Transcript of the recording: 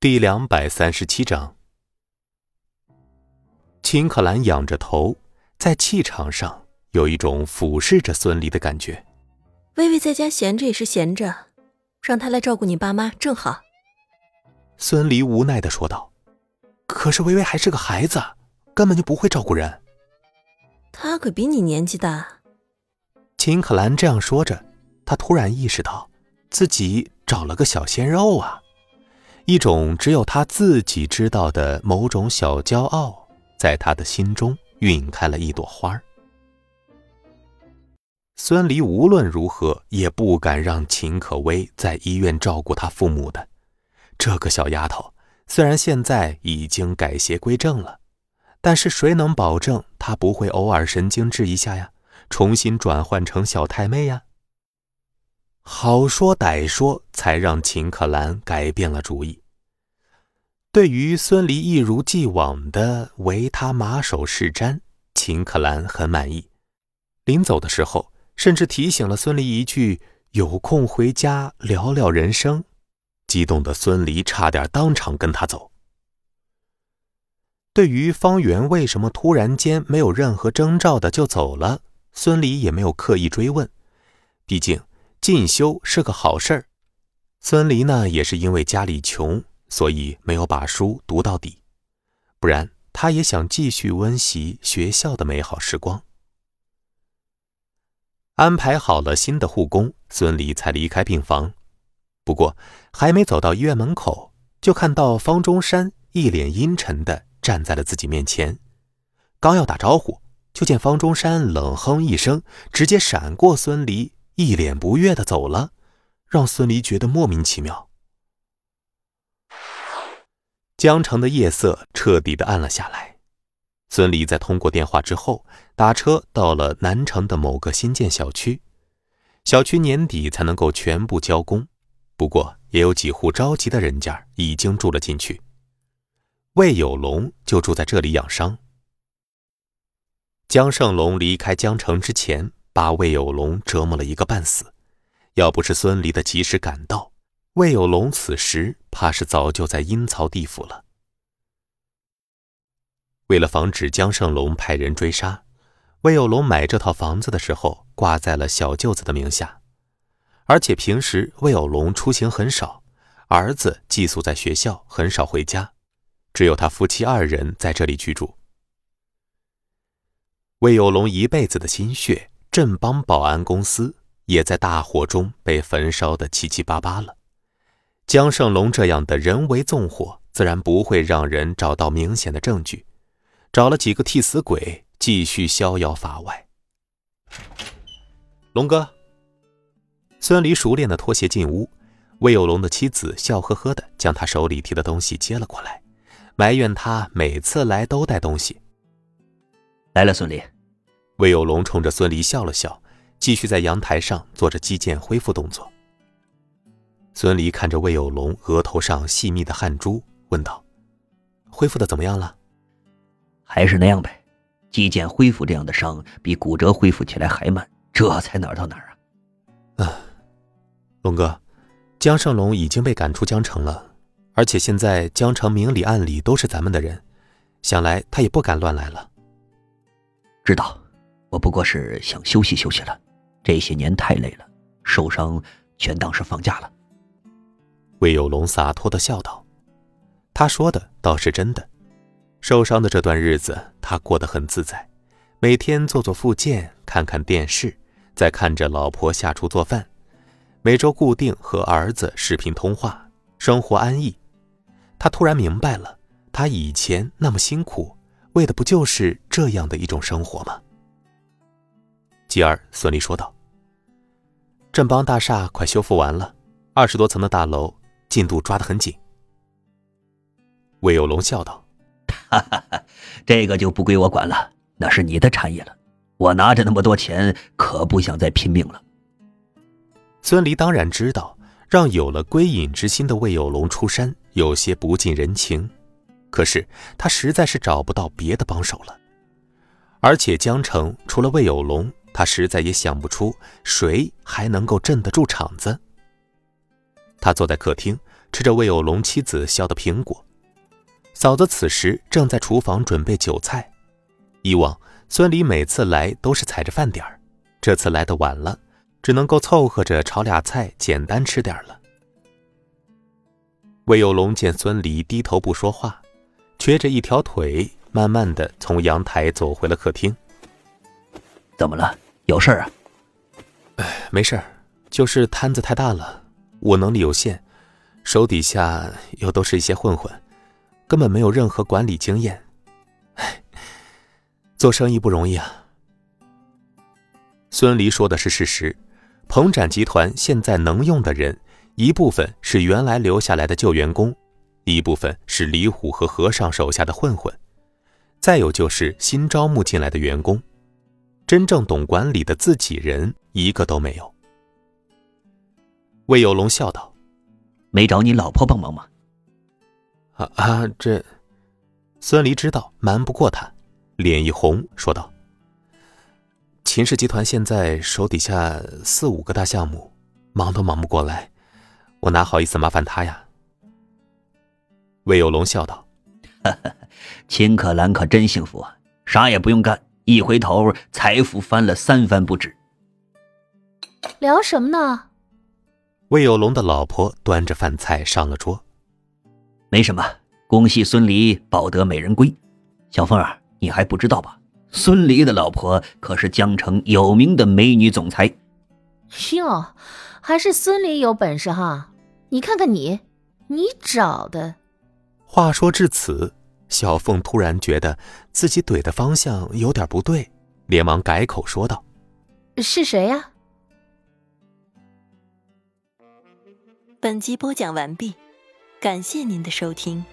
第两百三十七章，秦可兰仰着头，在气场上有一种俯视着孙离的感觉。微微在家闲着也是闲着，让他来照顾你爸妈正好。孙离无奈的说道：“可是微微还是个孩子，根本就不会照顾人。”他可比你年纪大。秦可兰这样说着，他突然意识到自己找了个小鲜肉啊。一种只有他自己知道的某种小骄傲，在他的心中晕开了一朵花孙离无论如何也不敢让秦可薇在医院照顾他父母的。这个小丫头虽然现在已经改邪归正了，但是谁能保证她不会偶尔神经质一下呀？重新转换成小太妹呀？好说歹说，才让秦可兰改变了主意。对于孙离一如既往的为他马首是瞻，秦可兰很满意。临走的时候，甚至提醒了孙离一句：“有空回家聊聊人生。”激动的孙离差点当场跟他走。对于方圆为什么突然间没有任何征兆的就走了，孙离也没有刻意追问，毕竟。进修是个好事儿，孙离呢也是因为家里穷，所以没有把书读到底，不然他也想继续温习学校的美好时光。安排好了新的护工，孙离才离开病房。不过还没走到医院门口，就看到方中山一脸阴沉的站在了自己面前，刚要打招呼，就见方中山冷哼一声，直接闪过孙离。一脸不悦的走了，让孙离觉得莫名其妙。江城的夜色彻底的暗了下来。孙离在通过电话之后，打车到了南城的某个新建小区。小区年底才能够全部交工，不过也有几户着急的人家已经住了进去。魏有龙就住在这里养伤。江胜龙离开江城之前。把魏有龙折磨了一个半死，要不是孙离的及时赶到，魏有龙此时怕是早就在阴曹地府了。为了防止江胜龙派人追杀，魏有龙买这套房子的时候挂在了小舅子的名下，而且平时魏有龙出行很少，儿子寄宿在学校，很少回家，只有他夫妻二人在这里居住。魏有龙一辈子的心血。镇邦保安公司也在大火中被焚烧的七七八八了。江胜龙这样的人为纵火，自然不会让人找到明显的证据，找了几个替死鬼继续逍遥法外。龙哥，孙离熟练的脱鞋进屋，魏有龙的妻子笑呵呵的将他手里提的东西接了过来，埋怨他每次来都带东西。来了，孙离。魏有龙冲着孙离笑了笑，继续在阳台上做着肌腱恢复动作。孙离看着魏有龙额头上细密的汗珠，问道：“恢复的怎么样了？”“还是那样呗，肌腱恢复这样的伤，比骨折恢复起来还慢，这才哪儿到哪儿啊？”“啊，龙哥，江胜龙已经被赶出江城了，而且现在江城明里暗里都是咱们的人，想来他也不敢乱来了。”“知道。”我不过是想休息休息了，这些年太累了，受伤全当是放假了。魏有龙洒脱的笑道：“他说的倒是真的，受伤的这段日子他过得很自在，每天做做复健，看看电视，再看着老婆下厨做饭，每周固定和儿子视频通话，生活安逸。他突然明白了，他以前那么辛苦，为的不就是这样的一种生活吗？”继而，孙俪说道：“镇邦大厦快修复完了，二十多层的大楼进度抓得很紧。”魏有龙笑道：“哈哈哈，这个就不归我管了，那是你的产业了。我拿着那么多钱，可不想再拼命了。”孙离当然知道，让有了归隐之心的魏有龙出山有些不近人情，可是他实在是找不到别的帮手了，而且江城除了魏有龙。他实在也想不出谁还能够镇得住场子。他坐在客厅，吃着魏有龙妻子削的苹果。嫂子此时正在厨房准备酒菜。以往孙离每次来都是踩着饭点儿，这次来的晚了，只能够凑合着炒俩菜，简单吃点了。魏有龙见孙离低头不说话，瘸着一条腿，慢慢的从阳台走回了客厅。怎么了？有事啊？哎，没事就是摊子太大了，我能力有限，手底下又都是一些混混，根本没有任何管理经验。哎，做生意不容易啊。孙离说的是事实，鹏展集团现在能用的人。一部分是原来留下来的旧员工，一部分是李虎和和尚手下的混混，再有就是新招募进来的员工，真正懂管理的自己人一个都没有。魏有龙笑道：“没找你老婆帮忙吗？”啊啊！这孙离知道瞒不过他，脸一红，说道：“秦氏集团现在手底下四五个大项目，忙都忙不过来。”我哪好意思麻烦他呀？魏有龙笑道：“ 秦可兰可真幸福啊，啥也不用干，一回头财富翻了三番不止。”聊什么呢？魏有龙的老婆端着饭菜上了桌。没什么，恭喜孙离抱得美人归。小凤儿，你还不知道吧？孙离的老婆可是江城有名的美女总裁。哟。还是孙离有本事哈！你看看你，你找的。话说至此，小凤突然觉得自己怼的方向有点不对，连忙改口说道：“是谁呀？”本集播讲完毕，感谢您的收听。